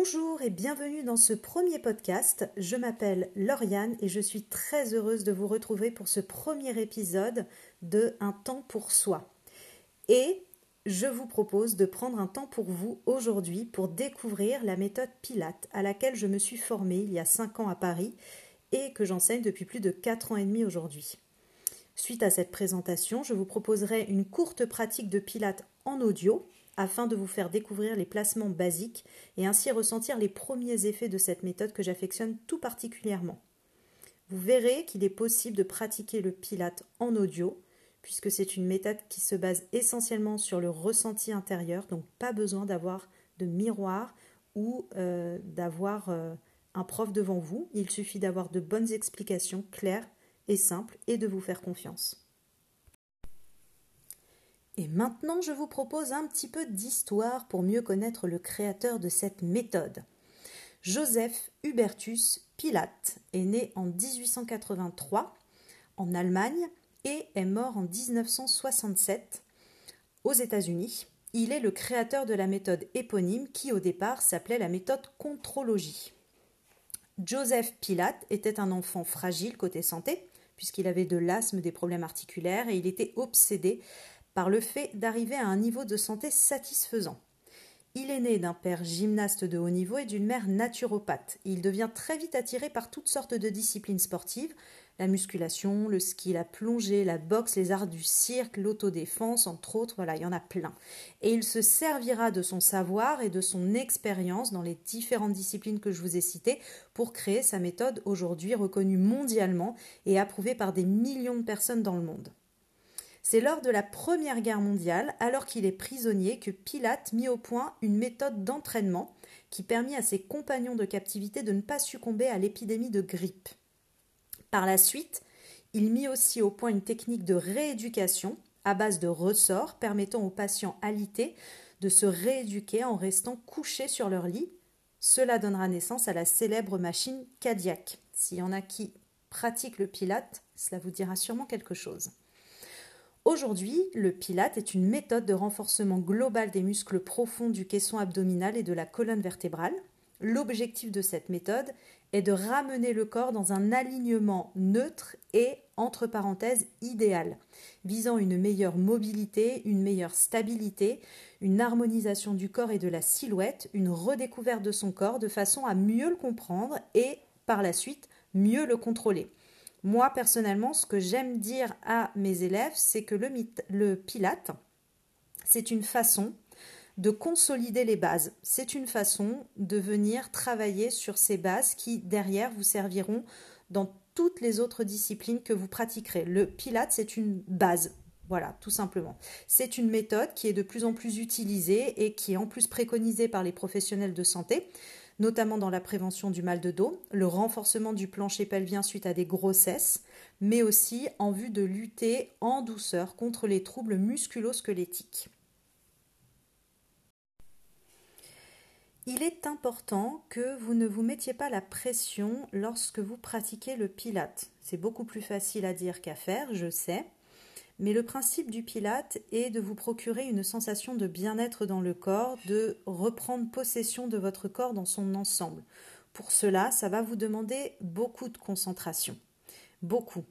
Bonjour et bienvenue dans ce premier podcast. Je m'appelle Lauriane et je suis très heureuse de vous retrouver pour ce premier épisode de Un temps pour soi. Et je vous propose de prendre un temps pour vous aujourd'hui pour découvrir la méthode Pilate à laquelle je me suis formée il y a 5 ans à Paris et que j'enseigne depuis plus de 4 ans et demi aujourd'hui. Suite à cette présentation, je vous proposerai une courte pratique de Pilate en audio afin de vous faire découvrir les placements basiques et ainsi ressentir les premiers effets de cette méthode que j'affectionne tout particulièrement. Vous verrez qu'il est possible de pratiquer le Pilate en audio, puisque c'est une méthode qui se base essentiellement sur le ressenti intérieur, donc pas besoin d'avoir de miroir ou euh, d'avoir euh, un prof devant vous, il suffit d'avoir de bonnes explications claires et simples et de vous faire confiance. Et maintenant, je vous propose un petit peu d'histoire pour mieux connaître le créateur de cette méthode. Joseph Hubertus Pilate est né en 1883 en Allemagne et est mort en 1967 aux États-Unis. Il est le créateur de la méthode éponyme qui au départ s'appelait la méthode contrologie. Joseph Pilate était un enfant fragile côté santé, puisqu'il avait de l'asthme, des problèmes articulaires, et il était obsédé par le fait d'arriver à un niveau de santé satisfaisant. Il est né d'un père gymnaste de haut niveau et d'une mère naturopathe. Il devient très vite attiré par toutes sortes de disciplines sportives, la musculation, le ski, la plongée, la boxe, les arts du cirque, l'autodéfense, entre autres, voilà, il y en a plein. Et il se servira de son savoir et de son expérience dans les différentes disciplines que je vous ai citées pour créer sa méthode aujourd'hui reconnue mondialement et approuvée par des millions de personnes dans le monde. C'est lors de la Première Guerre mondiale, alors qu'il est prisonnier, que Pilate mit au point une méthode d'entraînement qui permit à ses compagnons de captivité de ne pas succomber à l'épidémie de grippe. Par la suite, il mit aussi au point une technique de rééducation à base de ressorts permettant aux patients alités de se rééduquer en restant couchés sur leur lit. Cela donnera naissance à la célèbre machine cardiaque. S'il y en a qui pratiquent le pilate, cela vous dira sûrement quelque chose. Aujourd'hui, le Pilate est une méthode de renforcement global des muscles profonds du caisson abdominal et de la colonne vertébrale. L'objectif de cette méthode est de ramener le corps dans un alignement neutre et, entre parenthèses, idéal, visant une meilleure mobilité, une meilleure stabilité, une harmonisation du corps et de la silhouette, une redécouverte de son corps de façon à mieux le comprendre et, par la suite, mieux le contrôler. Moi, personnellement, ce que j'aime dire à mes élèves, c'est que le, le pilate, c'est une façon de consolider les bases. C'est une façon de venir travailler sur ces bases qui, derrière, vous serviront dans toutes les autres disciplines que vous pratiquerez. Le pilate, c'est une base. Voilà, tout simplement. C'est une méthode qui est de plus en plus utilisée et qui est en plus préconisée par les professionnels de santé notamment dans la prévention du mal de dos, le renforcement du plancher pelvien suite à des grossesses, mais aussi en vue de lutter en douceur contre les troubles musculo-squelettiques. Il est important que vous ne vous mettiez pas la pression lorsque vous pratiquez le pilate. C'est beaucoup plus facile à dire qu'à faire, je sais. Mais le principe du pilate est de vous procurer une sensation de bien-être dans le corps, de reprendre possession de votre corps dans son ensemble. Pour cela, ça va vous demander beaucoup de concentration. Beaucoup.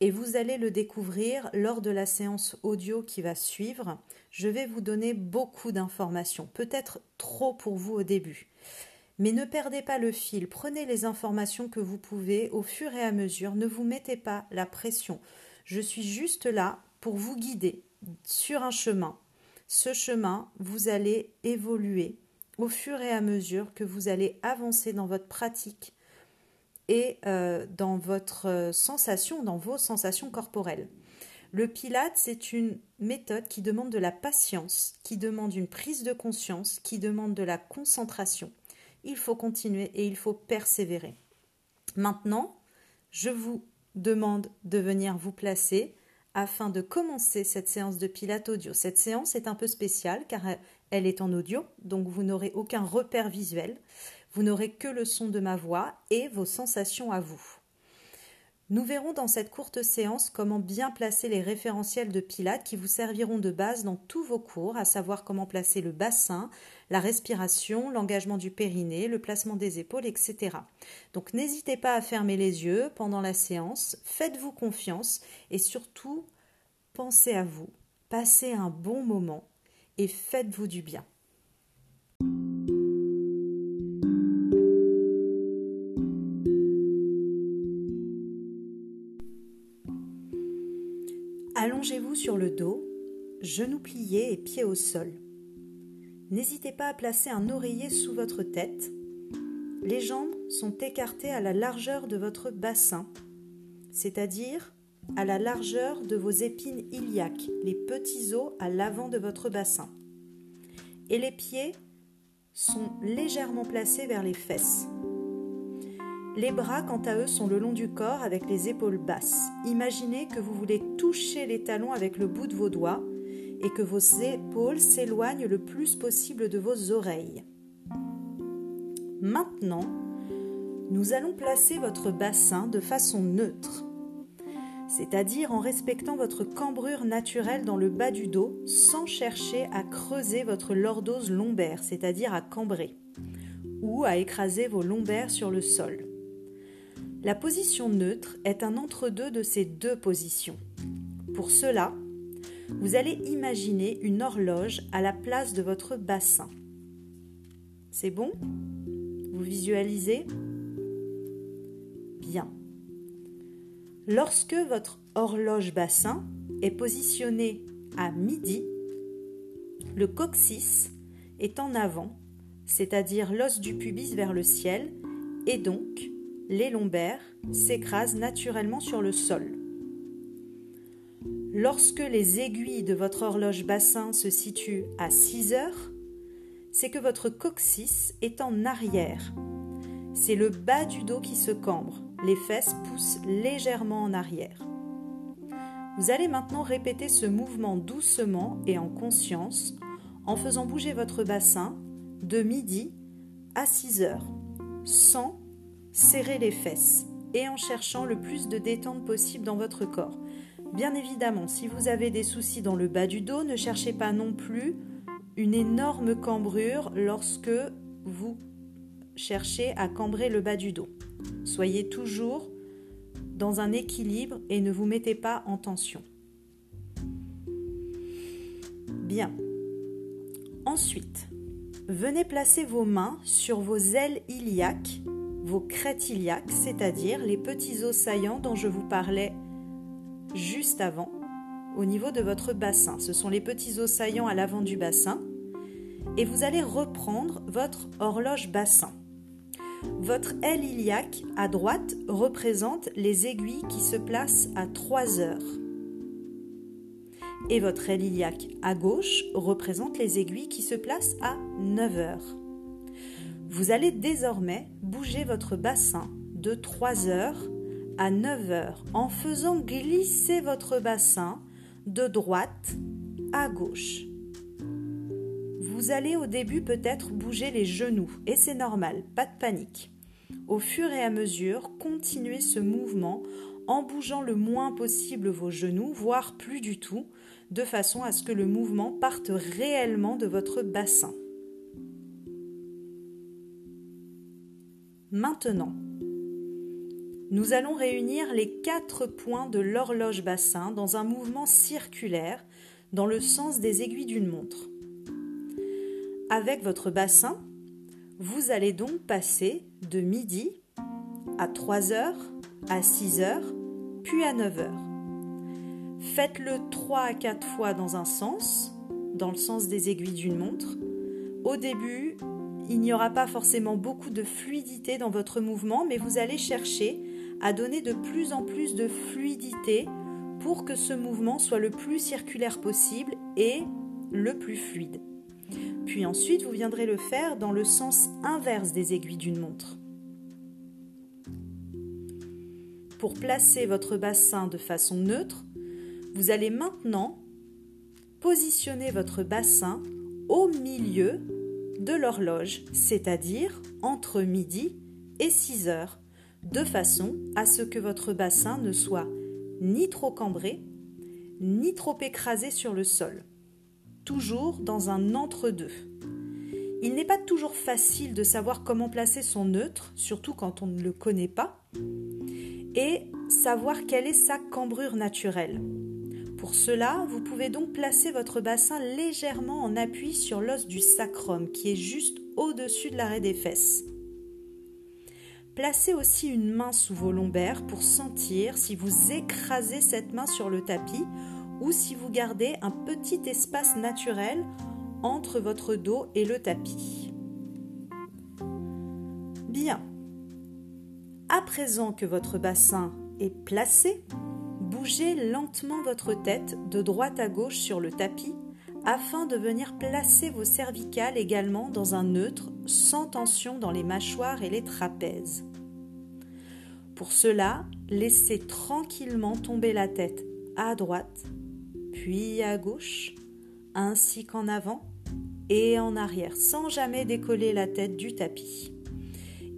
Et vous allez le découvrir lors de la séance audio qui va suivre. Je vais vous donner beaucoup d'informations, peut-être trop pour vous au début. Mais ne perdez pas le fil, prenez les informations que vous pouvez au fur et à mesure, ne vous mettez pas la pression. Je suis juste là pour vous guider sur un chemin. Ce chemin, vous allez évoluer au fur et à mesure que vous allez avancer dans votre pratique et euh, dans votre sensation, dans vos sensations corporelles. Le Pilate, c'est une méthode qui demande de la patience, qui demande une prise de conscience, qui demande de la concentration. Il faut continuer et il faut persévérer. Maintenant, je vous demande de venir vous placer afin de commencer cette séance de pilates audio. Cette séance est un peu spéciale car elle est en audio, donc vous n'aurez aucun repère visuel, vous n'aurez que le son de ma voix et vos sensations à vous. Nous verrons dans cette courte séance comment bien placer les référentiels de Pilates qui vous serviront de base dans tous vos cours, à savoir comment placer le bassin, la respiration, l'engagement du périnée, le placement des épaules, etc. Donc n'hésitez pas à fermer les yeux pendant la séance, faites-vous confiance et surtout pensez à vous, passez un bon moment et faites-vous du bien. Allongez-vous sur le dos, genoux pliés et pieds au sol. N'hésitez pas à placer un oreiller sous votre tête. Les jambes sont écartées à la largeur de votre bassin, c'est-à-dire à la largeur de vos épines iliaques, les petits os à l'avant de votre bassin. Et les pieds sont légèrement placés vers les fesses. Les bras, quant à eux, sont le long du corps avec les épaules basses. Imaginez que vous voulez toucher les talons avec le bout de vos doigts et que vos épaules s'éloignent le plus possible de vos oreilles. Maintenant, nous allons placer votre bassin de façon neutre, c'est-à-dire en respectant votre cambrure naturelle dans le bas du dos sans chercher à creuser votre lordose lombaire, c'est-à-dire à cambrer, ou à écraser vos lombaires sur le sol. La position neutre est un entre-deux de ces deux positions. Pour cela, vous allez imaginer une horloge à la place de votre bassin. C'est bon? Vous visualisez? Bien. Lorsque votre horloge bassin est positionnée à midi, le coccyx est en avant, c'est-à-dire l'os du pubis vers le ciel, et donc les lombaires s'écrasent naturellement sur le sol. Lorsque les aiguilles de votre horloge bassin se situent à 6 heures, c'est que votre coccyx est en arrière. C'est le bas du dos qui se cambre, les fesses poussent légèrement en arrière. Vous allez maintenant répéter ce mouvement doucement et en conscience en faisant bouger votre bassin de midi à 6 heures, sans serrez les fesses et en cherchant le plus de détente possible dans votre corps. Bien évidemment, si vous avez des soucis dans le bas du dos, ne cherchez pas non plus une énorme cambrure lorsque vous cherchez à cambrer le bas du dos. Soyez toujours dans un équilibre et ne vous mettez pas en tension. Bien. Ensuite, venez placer vos mains sur vos ailes iliaques vos crêtes iliaques, c'est-à-dire les petits os saillants dont je vous parlais juste avant, au niveau de votre bassin. Ce sont les petits os saillants à l'avant du bassin. Et vous allez reprendre votre horloge bassin. Votre aile iliaque à droite représente les aiguilles qui se placent à 3 heures. Et votre aile iliaque à gauche représente les aiguilles qui se placent à 9 heures. Vous allez désormais bouger votre bassin de 3 heures à 9 heures en faisant glisser votre bassin de droite à gauche. Vous allez au début peut-être bouger les genoux et c'est normal, pas de panique. Au fur et à mesure, continuez ce mouvement en bougeant le moins possible vos genoux, voire plus du tout, de façon à ce que le mouvement parte réellement de votre bassin. Maintenant, nous allons réunir les quatre points de l'horloge bassin dans un mouvement circulaire dans le sens des aiguilles d'une montre. Avec votre bassin, vous allez donc passer de midi à 3 heures, à 6 heures, puis à 9 heures. Faites-le 3 à 4 fois dans un sens, dans le sens des aiguilles d'une montre. Au début, il n'y aura pas forcément beaucoup de fluidité dans votre mouvement, mais vous allez chercher à donner de plus en plus de fluidité pour que ce mouvement soit le plus circulaire possible et le plus fluide. Puis ensuite, vous viendrez le faire dans le sens inverse des aiguilles d'une montre. Pour placer votre bassin de façon neutre, vous allez maintenant positionner votre bassin au milieu de l'horloge, c'est-à-dire entre midi et 6 heures, de façon à ce que votre bassin ne soit ni trop cambré, ni trop écrasé sur le sol, toujours dans un entre-deux. Il n'est pas toujours facile de savoir comment placer son neutre, surtout quand on ne le connaît pas, et savoir quelle est sa cambrure naturelle. Pour cela, vous pouvez donc placer votre bassin légèrement en appui sur l'os du sacrum qui est juste au-dessus de l'arrêt des fesses. Placez aussi une main sous vos lombaires pour sentir si vous écrasez cette main sur le tapis ou si vous gardez un petit espace naturel entre votre dos et le tapis. Bien. À présent que votre bassin est placé, bougez lentement votre tête de droite à gauche sur le tapis afin de venir placer vos cervicales également dans un neutre sans tension dans les mâchoires et les trapèzes. Pour cela, laissez tranquillement tomber la tête à droite, puis à gauche, ainsi qu'en avant et en arrière, sans jamais décoller la tête du tapis.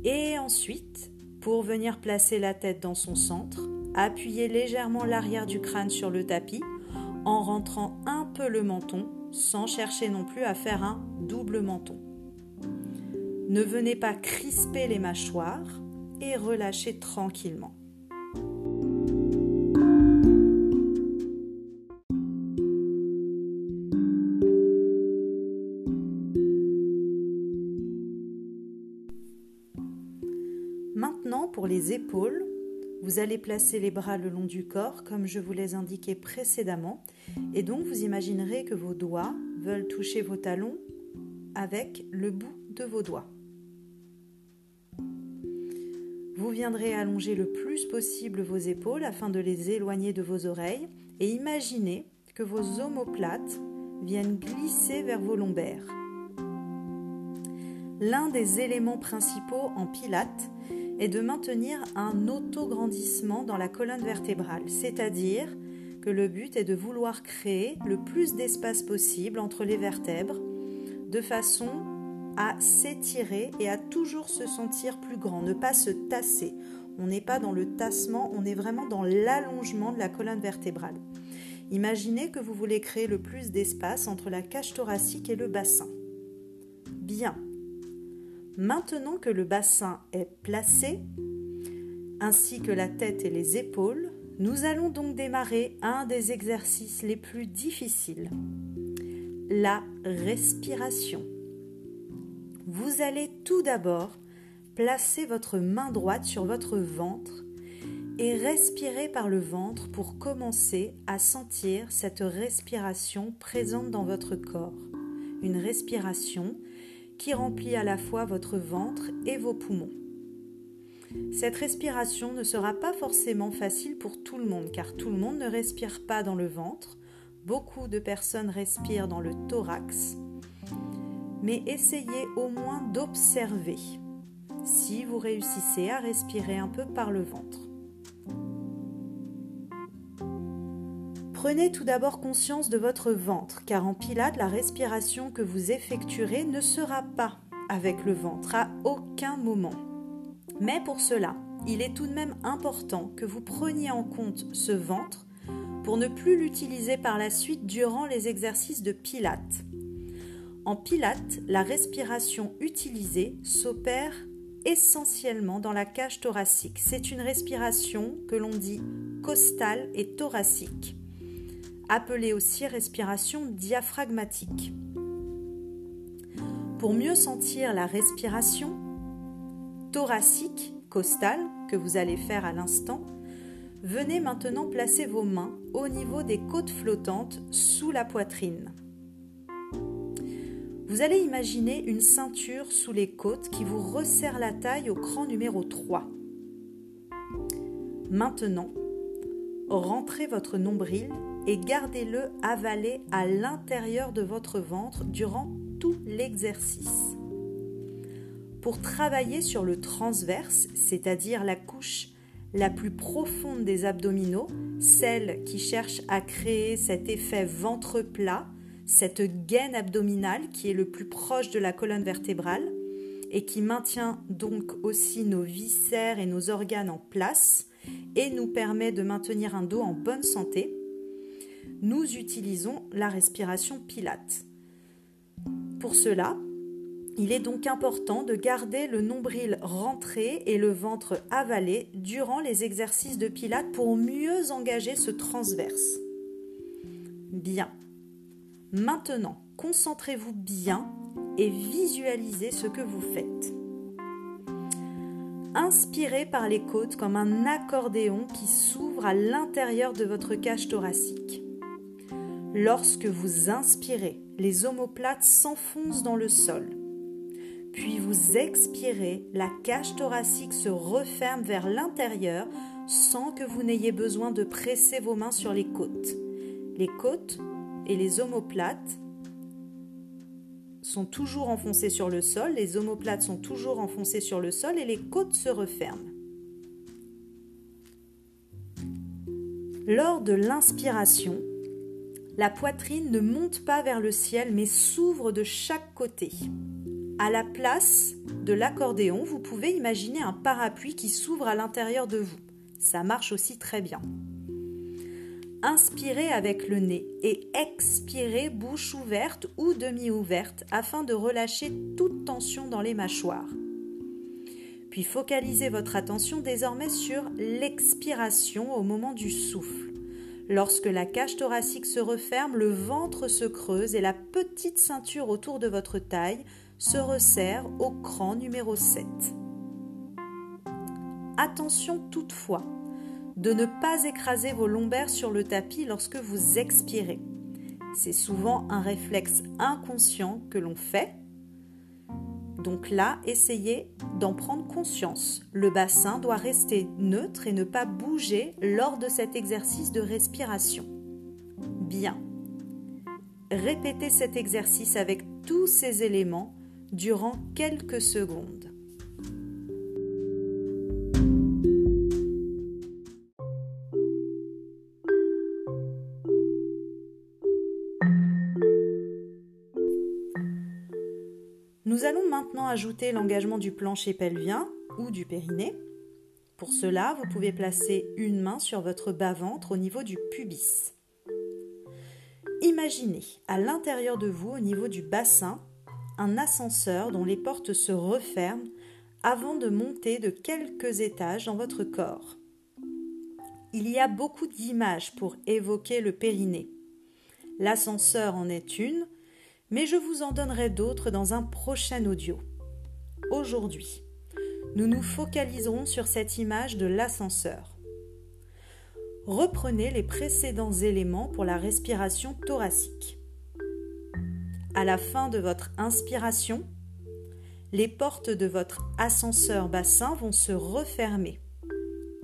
Et ensuite, pour venir placer la tête dans son centre, appuyez légèrement l'arrière du crâne sur le tapis en rentrant un peu le menton, sans chercher non plus à faire un double menton. Ne venez pas crisper les mâchoires et relâchez tranquillement. Maintenant, pour les épaules, vous allez placer les bras le long du corps comme je vous l'ai indiqué précédemment et donc vous imaginerez que vos doigts veulent toucher vos talons avec le bout de vos doigts. Vous viendrez allonger le plus possible vos épaules afin de les éloigner de vos oreilles et imaginez que vos omoplates viennent glisser vers vos lombaires. L'un des éléments principaux en pilates est de maintenir un autograndissement dans la colonne vertébrale, c'est-à-dire que le but est de vouloir créer le plus d'espace possible entre les vertèbres de façon à s'étirer et à toujours se sentir plus grand, ne pas se tasser. On n'est pas dans le tassement, on est vraiment dans l'allongement de la colonne vertébrale. Imaginez que vous voulez créer le plus d'espace entre la cage thoracique et le bassin. Bien. Maintenant que le bassin est placé, ainsi que la tête et les épaules, nous allons donc démarrer un des exercices les plus difficiles, la respiration vous allez tout d'abord placer votre main droite sur votre ventre et respirer par le ventre pour commencer à sentir cette respiration présente dans votre corps. Une respiration qui remplit à la fois votre ventre et vos poumons. Cette respiration ne sera pas forcément facile pour tout le monde car tout le monde ne respire pas dans le ventre. Beaucoup de personnes respirent dans le thorax mais essayez au moins d'observer si vous réussissez à respirer un peu par le ventre. Prenez tout d'abord conscience de votre ventre, car en pilates, la respiration que vous effectuerez ne sera pas avec le ventre à aucun moment. Mais pour cela, il est tout de même important que vous preniez en compte ce ventre pour ne plus l'utiliser par la suite durant les exercices de pilates. En pilates, la respiration utilisée s'opère essentiellement dans la cage thoracique. C'est une respiration que l'on dit costale et thoracique, appelée aussi respiration diaphragmatique. Pour mieux sentir la respiration thoracique, costale, que vous allez faire à l'instant, venez maintenant placer vos mains au niveau des côtes flottantes sous la poitrine. Vous allez imaginer une ceinture sous les côtes qui vous resserre la taille au cran numéro 3. Maintenant, rentrez votre nombril et gardez-le avalé à l'intérieur de votre ventre durant tout l'exercice. Pour travailler sur le transverse, c'est-à-dire la couche la plus profonde des abdominaux, celle qui cherche à créer cet effet ventre plat, cette gaine abdominale qui est le plus proche de la colonne vertébrale, et qui maintient donc aussi nos viscères et nos organes en place et nous permet de maintenir un dos en bonne santé, nous utilisons la respiration pilate. Pour cela, il est donc important de garder le nombril rentré et le ventre avalé durant les exercices de pilates pour mieux engager ce transverse. Bien. Maintenant, concentrez-vous bien et visualisez ce que vous faites. Inspirez par les côtes comme un accordéon qui s'ouvre à l'intérieur de votre cage thoracique. Lorsque vous inspirez, les omoplates s'enfoncent dans le sol. Puis vous expirez, la cage thoracique se referme vers l'intérieur sans que vous n'ayez besoin de presser vos mains sur les côtes. Les côtes et les omoplates sont toujours enfoncées sur le sol, les omoplates sont toujours enfoncées sur le sol et les côtes se referment. Lors de l'inspiration, la poitrine ne monte pas vers le ciel mais s'ouvre de chaque côté. À la place de l'accordéon, vous pouvez imaginer un parapluie qui s'ouvre à l'intérieur de vous. Ça marche aussi très bien. Inspirez avec le nez et expirez bouche ouverte ou demi-ouverte afin de relâcher toute tension dans les mâchoires. Puis focalisez votre attention désormais sur l'expiration au moment du souffle. Lorsque la cage thoracique se referme, le ventre se creuse et la petite ceinture autour de votre taille se resserre au cran numéro 7. Attention toutefois de ne pas écraser vos lombaires sur le tapis lorsque vous expirez. C'est souvent un réflexe inconscient que l'on fait. Donc là, essayez d'en prendre conscience. Le bassin doit rester neutre et ne pas bouger lors de cet exercice de respiration. Bien. Répétez cet exercice avec tous ces éléments durant quelques secondes. Nous allons maintenant ajouter l'engagement du plancher pelvien ou du périnée. Pour cela, vous pouvez placer une main sur votre bas-ventre au niveau du pubis. Imaginez à l'intérieur de vous, au niveau du bassin, un ascenseur dont les portes se referment avant de monter de quelques étages dans votre corps. Il y a beaucoup d'images pour évoquer le périnée. L'ascenseur en est une, mais je vous en donnerai d'autres dans un prochain audio. Aujourd'hui, nous nous focaliserons sur cette image de l'ascenseur. Reprenez les précédents éléments pour la respiration thoracique. À la fin de votre inspiration, les portes de votre ascenseur bassin vont se refermer.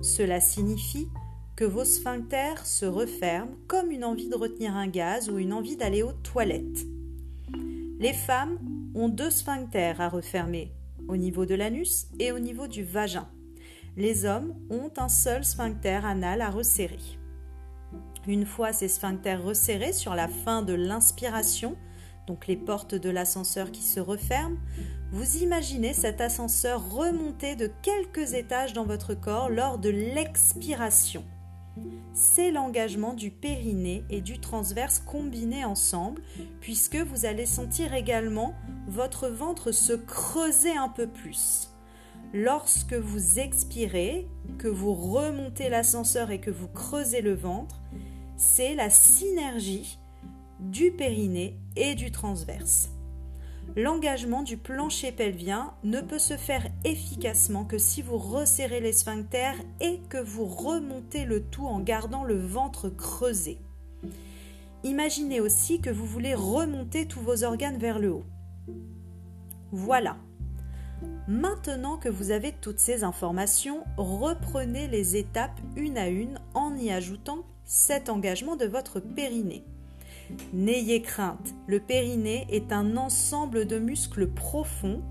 Cela signifie que vos sphincters se referment comme une envie de retenir un gaz ou une envie d'aller aux toilettes. Les femmes ont deux sphincters à refermer, au niveau de l'anus et au niveau du vagin. Les hommes ont un seul sphincter anal à resserrer. Une fois ces sphincters resserrés sur la fin de l'inspiration, donc les portes de l'ascenseur qui se referment, vous imaginez cet ascenseur remonter de quelques étages dans votre corps lors de l'expiration c'est l'engagement du périnée et du transverse combinés ensemble, puisque vous allez sentir également votre ventre se creuser un peu plus. Lorsque vous expirez, que vous remontez l'ascenseur et que vous creusez le ventre, c'est la synergie du périnée et du transverse l'engagement du plancher pelvien ne peut se faire efficacement que si vous resserrez les sphincters et que vous remontez le tout en gardant le ventre creusé. Imaginez aussi que vous voulez remonter tous vos organes vers le haut. Voilà. Maintenant que vous avez toutes ces informations, reprenez les étapes une à une en y ajoutant cet engagement de votre périnée. N'ayez crainte, le périnée est un ensemble de muscles profonds.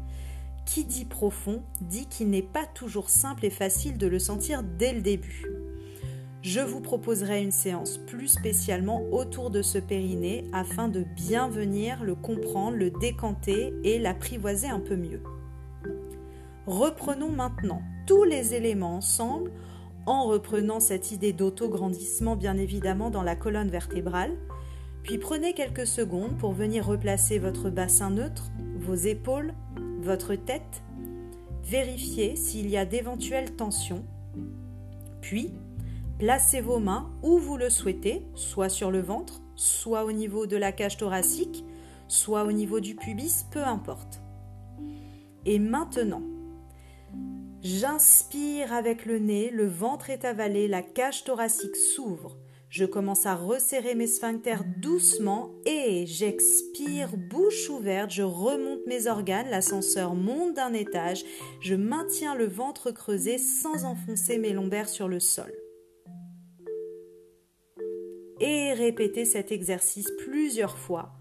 Qui dit profond dit qu'il n'est pas toujours simple et facile de le sentir dès le début. Je vous proposerai une séance plus spécialement autour de ce périnée afin de bien venir le comprendre, le décanter et l'apprivoiser un peu mieux. Reprenons maintenant tous les éléments ensemble en reprenant cette idée d'auto-grandissement bien évidemment dans la colonne vertébrale. Puis prenez quelques secondes pour venir replacer votre bassin neutre, vos épaules, votre tête. Vérifiez s'il y a d'éventuelles tensions. Puis, placez vos mains où vous le souhaitez, soit sur le ventre, soit au niveau de la cage thoracique, soit au niveau du pubis, peu importe. Et maintenant, j'inspire avec le nez, le ventre est avalé, la cage thoracique s'ouvre. Je commence à resserrer mes sphincters doucement et j'expire bouche ouverte, je remonte mes organes, l'ascenseur monte d'un étage, je maintiens le ventre creusé sans enfoncer mes lombaires sur le sol. Et répétez cet exercice plusieurs fois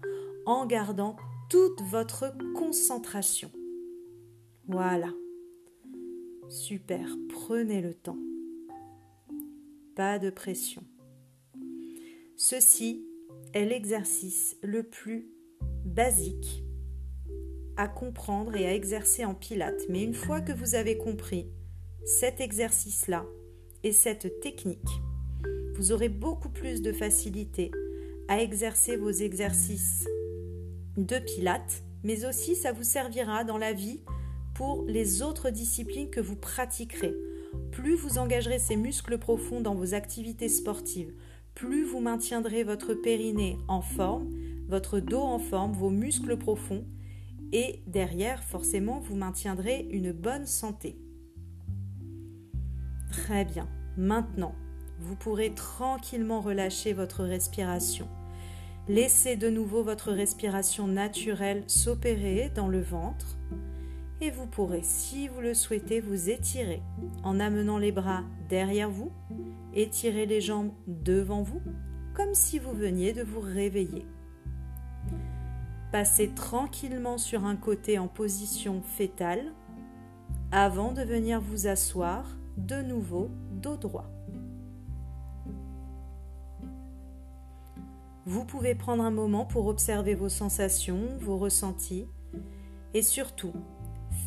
en gardant toute votre concentration. Voilà. Super, prenez le temps. Pas de pression. Ceci est l'exercice le plus basique à comprendre et à exercer en pilates. Mais une fois que vous avez compris cet exercice-là et cette technique, vous aurez beaucoup plus de facilité à exercer vos exercices de pilates, mais aussi ça vous servira dans la vie pour les autres disciplines que vous pratiquerez. Plus vous engagerez ces muscles profonds dans vos activités sportives, plus vous maintiendrez votre périnée en forme, votre dos en forme, vos muscles profonds, et derrière, forcément, vous maintiendrez une bonne santé. Très bien. Maintenant, vous pourrez tranquillement relâcher votre respiration. Laissez de nouveau votre respiration naturelle s'opérer dans le ventre et vous pourrez, si vous le souhaitez, vous étirer en amenant les bras derrière vous Étirez les jambes devant vous comme si vous veniez de vous réveiller. Passez tranquillement sur un côté en position fétale avant de venir vous asseoir de nouveau dos droit. Vous pouvez prendre un moment pour observer vos sensations, vos ressentis et surtout,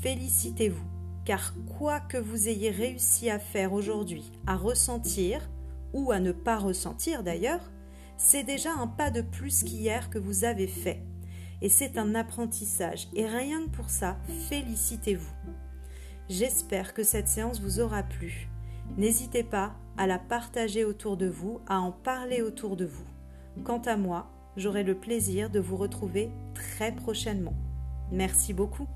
félicitez-vous car quoi que vous ayez réussi à faire aujourd'hui, à ressentir, ou à ne pas ressentir d'ailleurs, c'est déjà un pas de plus qu'hier que vous avez fait. Et c'est un apprentissage. Et rien que pour ça, félicitez-vous. J'espère que cette séance vous aura plu. N'hésitez pas à la partager autour de vous, à en parler autour de vous. Quant à moi, j'aurai le plaisir de vous retrouver très prochainement. Merci beaucoup.